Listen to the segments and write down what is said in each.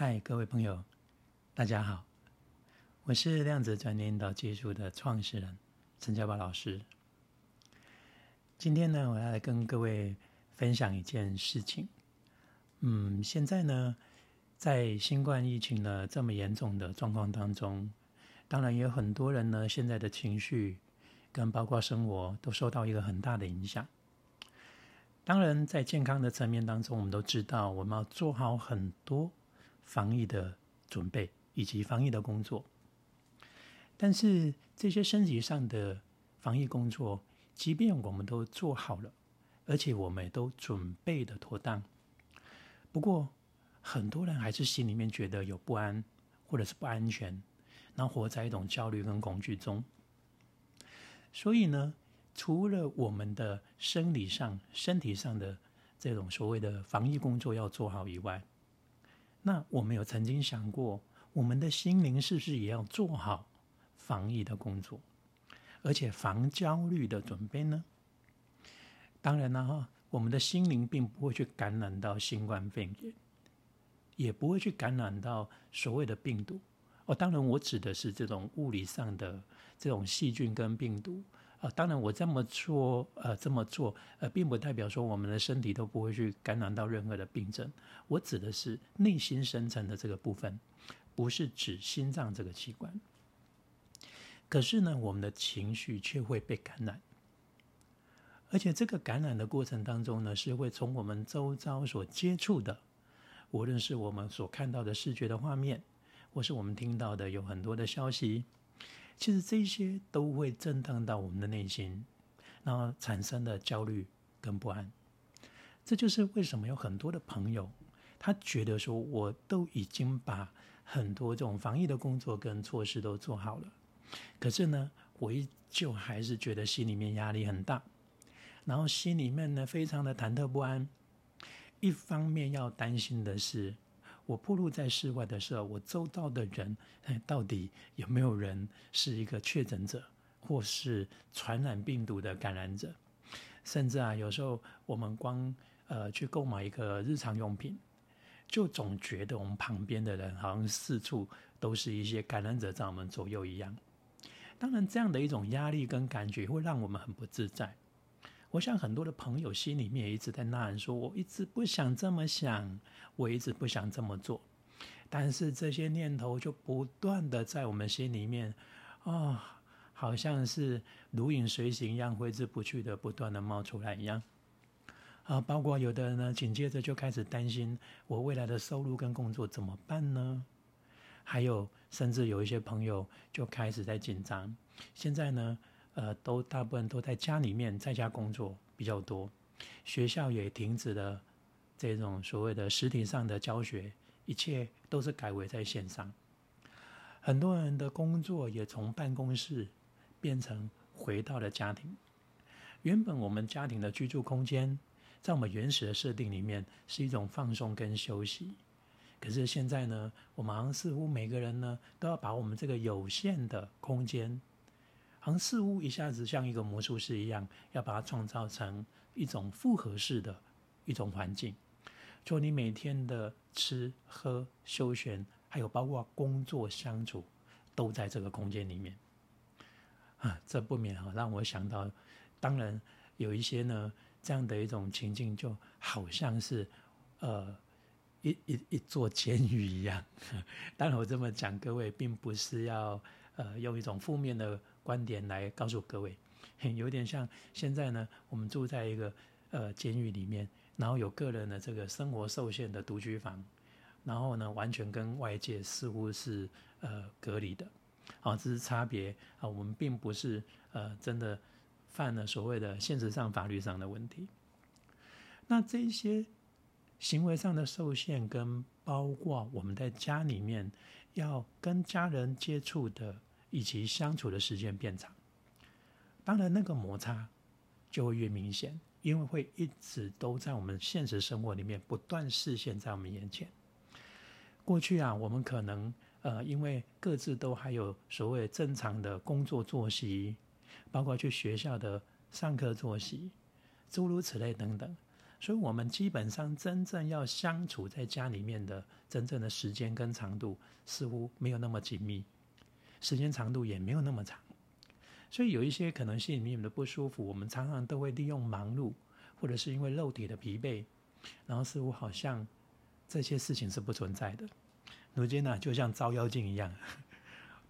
嗨，各位朋友，大家好，我是量子转念引导技术的创始人陈家宝老师。今天呢，我要来跟各位分享一件事情。嗯，现在呢，在新冠疫情的这么严重的状况当中，当然也有很多人呢，现在的情绪跟包括生活都受到一个很大的影响。当然，在健康的层面当中，我们都知道我们要做好很多。防疫的准备以及防疫的工作，但是这些身体上的防疫工作，即便我们都做好了，而且我们也都准备的妥当，不过很多人还是心里面觉得有不安或者是不安全，然后活在一种焦虑跟恐惧中。所以呢，除了我们的生理上、身体上的这种所谓的防疫工作要做好以外，那我们有曾经想过，我们的心灵是不是也要做好防疫的工作，而且防焦虑的准备呢？当然了哈，我们的心灵并不会去感染到新冠肺炎，也不会去感染到所谓的病毒。哦，当然我指的是这种物理上的这种细菌跟病毒。啊，当然，我这么做，呃，这么做，呃，并不代表说我们的身体都不会去感染到任何的病症。我指的是内心深层的这个部分，不是指心脏这个器官。可是呢，我们的情绪却会被感染，而且这个感染的过程当中呢，是会从我们周遭所接触的，无论是我们所看到的视觉的画面，或是我们听到的有很多的消息。其实这些都会震荡到我们的内心，然后产生的焦虑跟不安。这就是为什么有很多的朋友，他觉得说，我都已经把很多这种防疫的工作跟措施都做好了，可是呢，我依旧还是觉得心里面压力很大，然后心里面呢非常的忐忑不安。一方面要担心的是。我暴露在室外的时候，我周遭的人，到底有没有人是一个确诊者，或是传染病毒的感染者？甚至啊，有时候我们光呃去购买一个日常用品，就总觉得我们旁边的人好像四处都是一些感染者在我们左右一样。当然，这样的一种压力跟感觉会让我们很不自在。我想很多的朋友心里面也一直在呐喊，说我一直不想这么想，我一直不想这么做，但是这些念头就不断的在我们心里面，啊，好像是如影随形一样，挥之不去的，不断的冒出来一样。啊，包括有的人呢，紧接着就开始担心我未来的收入跟工作怎么办呢？还有，甚至有一些朋友就开始在紧张。现在呢？呃，都大部分都在家里面在家工作比较多，学校也停止了这种所谓的实体上的教学，一切都是改为在线上。很多人的工作也从办公室变成回到了家庭。原本我们家庭的居住空间，在我们原始的设定里面是一种放松跟休息，可是现在呢，我们好像似乎每个人呢都要把我们这个有限的空间。好像似乎一下子像一个魔术师一样，要把它创造成一种复合式的一种环境，就你每天的吃喝休闲，还有包括工作相处，都在这个空间里面。啊，这不免哈让我想到，当然有一些呢这样的一种情境，就好像是呃一一一座监狱一样。当然我这么讲，各位并不是要。呃，用一种负面的观点来告诉各位，有点像现在呢，我们住在一个呃监狱里面，然后有个人的这个生活受限的独居房，然后呢，完全跟外界似乎是呃隔离的，啊，这是差别啊。我们并不是呃真的犯了所谓的现实上法律上的问题。那这些行为上的受限，跟包括我们在家里面要跟家人接触的。以及相处的时间变长，当然那个摩擦就会越明显，因为会一直都在我们现实生活里面不断视现在我们眼前。过去啊，我们可能呃，因为各自都还有所谓正常的工作作息，包括去学校的上课作息，诸如此类等等，所以我们基本上真正要相处在家里面的真正的时间跟长度，似乎没有那么紧密，时间长度也没有那么长。所以有一些可能心里面的不舒服，我们常常都会利用忙碌，或者是因为肉体的疲惫，然后似乎好像这些事情是不存在的。如今呢，就像照妖镜一样。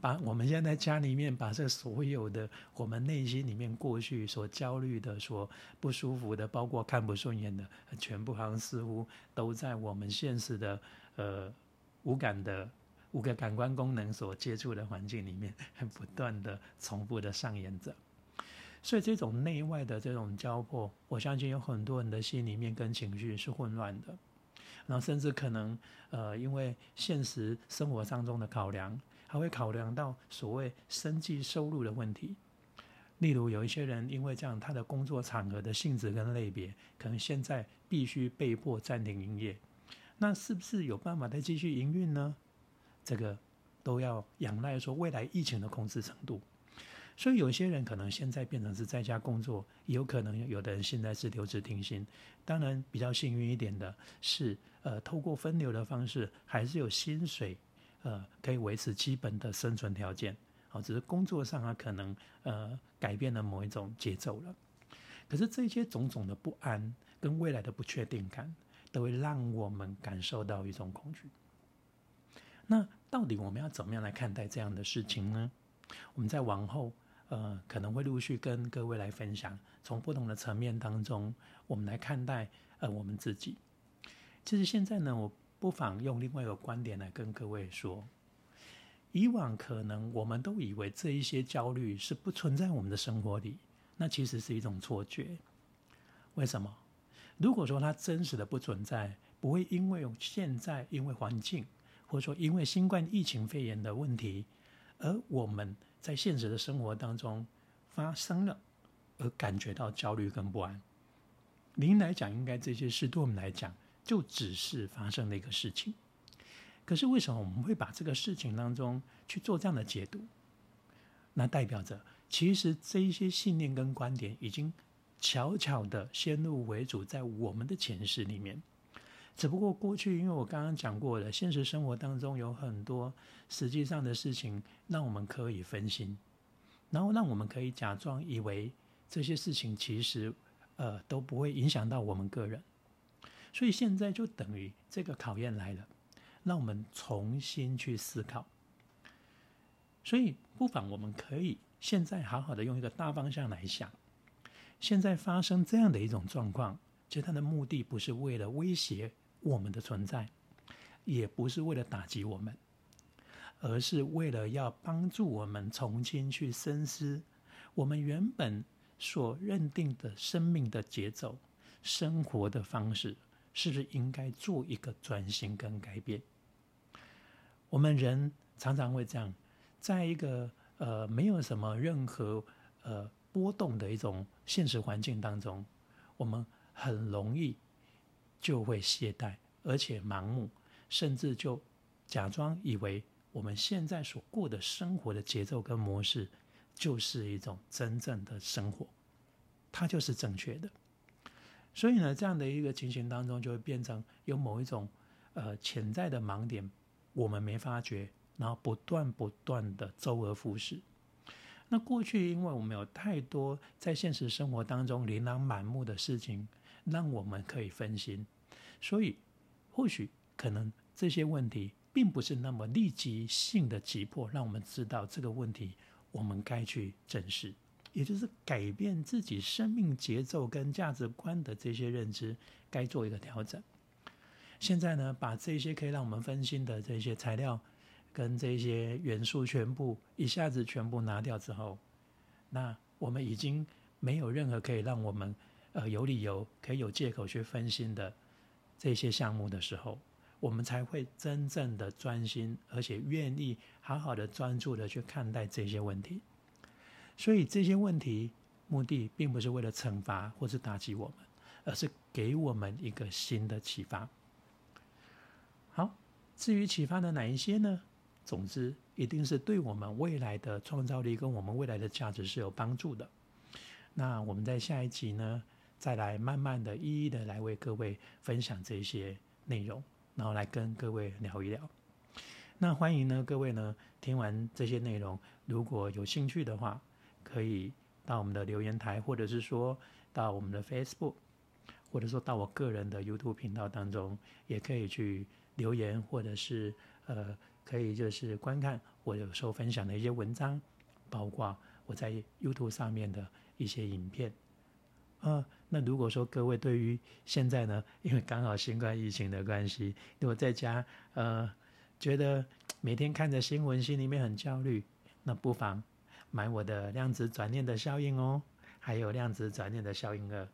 把我们现在家里面把这所有的我们内心里面过去所焦虑的、所不舒服的，包括看不顺眼的，全部好像似乎都在我们现实的呃无感的五个感官功能所接触的环境里面，不断的重复的上演着。所以这种内外的这种交迫，我相信有很多人的心里面跟情绪是混乱的，然后甚至可能呃因为现实生活当中的考量。还会考量到所谓生计收入的问题，例如有一些人因为这样，他的工作场合的性质跟类别，可能现在必须被迫暂停营业，那是不是有办法再继续营运呢？这个都要仰赖说未来疫情的控制程度。所以有些人可能现在变成是在家工作，也有可能有的人现在是留职停薪。当然比较幸运一点的是，呃，透过分流的方式，还是有薪水。呃，可以维持基本的生存条件，好，只是工作上啊，可能呃改变了某一种节奏了。可是这些种种的不安跟未来的不确定感，都会让我们感受到一种恐惧。那到底我们要怎么样来看待这样的事情呢？我们在往后呃可能会陆续跟各位来分享，从不同的层面当中，我们来看待呃我们自己。其实现在呢，我。不妨用另外一个观点来跟各位说：以往可能我们都以为这一些焦虑是不存在我们的生活里，那其实是一种错觉。为什么？如果说它真实的不存在，不会因为现在因为环境，或者说因为新冠疫情肺炎的问题，而我们在现实的生活当中发生了，而感觉到焦虑跟不安。您来讲，应该这些事对我们来讲。就只是发生的一个事情，可是为什么我们会把这个事情当中去做这样的解读？那代表着其实这一些信念跟观点已经悄悄的先入为主在我们的前世里面。只不过过去，因为我刚刚讲过了，现实生活当中有很多实际上的事情，让我们可以分心，然后让我们可以假装以为这些事情其实呃都不会影响到我们个人。所以现在就等于这个考验来了，让我们重新去思考。所以不妨我们可以现在好好的用一个大方向来想：现在发生这样的一种状况，其实它的目的不是为了威胁我们的存在，也不是为了打击我们，而是为了要帮助我们重新去深思我们原本所认定的生命的节奏、生活的方式。是不是应该做一个转型跟改变？我们人常常会这样，在一个呃没有什么任何呃波动的一种现实环境当中，我们很容易就会懈怠，而且盲目，甚至就假装以为我们现在所过的生活的节奏跟模式就是一种真正的生活，它就是正确的。所以呢，这样的一个情形当中，就会变成有某一种呃潜在的盲点，我们没发觉，然后不断不断的周而复始。那过去，因为我们有太多在现实生活当中琳琅满目的事情，让我们可以分心，所以或许可能这些问题并不是那么立即性的急迫，让我们知道这个问题，我们该去正视。也就是改变自己生命节奏跟价值观的这些认知，该做一个调整。现在呢，把这些可以让我们分心的这些材料跟这些元素全部一下子全部拿掉之后，那我们已经没有任何可以让我们呃有理由可以有借口去分心的这些项目的时候，我们才会真正的专心，而且愿意好好的专注的去看待这些问题。所以这些问题目的并不是为了惩罚或是打击我们，而是给我们一个新的启发。好，至于启发的哪一些呢？总之，一定是对我们未来的创造力跟我们未来的价值是有帮助的。那我们在下一集呢，再来慢慢的、一一的来为各位分享这些内容，然后来跟各位聊一聊。那欢迎呢，各位呢听完这些内容，如果有兴趣的话，可以到我们的留言台，或者是说到我们的 Facebook，或者说到我个人的 YouTube 频道当中，也可以去留言，或者是呃，可以就是观看我有时候分享的一些文章，包括我在 YouTube 上面的一些影片。啊，那如果说各位对于现在呢，因为刚好新冠疫情的关系，如果在家呃觉得 每天看着新闻心里面很焦虑，那不妨买我的量子转念的效应哦，还有量子转念的效应二。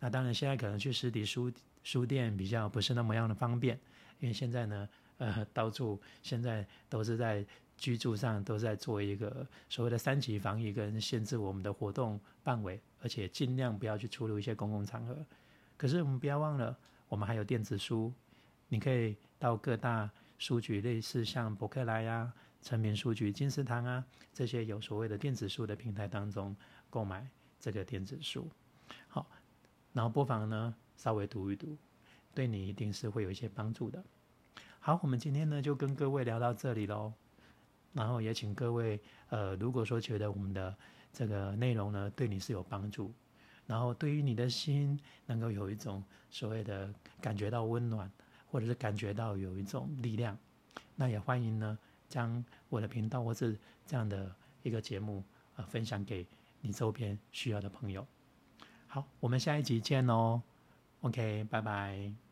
那当然现在可能去实体书书店比较不是那么样的方便，因为现在呢呃到处现在都是在。居住上都在做一个所谓的三级防疫，跟限制我们的活动范围，而且尽量不要去出入一些公共场合。可是我们不要忘了，我们还有电子书，你可以到各大书局，类似像博客来呀、成品书局、金石堂啊这些有所谓的电子书的平台当中购买这个电子书。好，然后不妨呢稍微读一读，对你一定是会有一些帮助的。好，我们今天呢就跟各位聊到这里喽。然后也请各位，呃，如果说觉得我们的这个内容呢对你是有帮助，然后对于你的心能够有一种所谓的感觉到温暖，或者是感觉到有一种力量，那也欢迎呢将我的频道或是这样的一个节目啊分享给你周边需要的朋友。好，我们下一集见喽，OK，拜拜。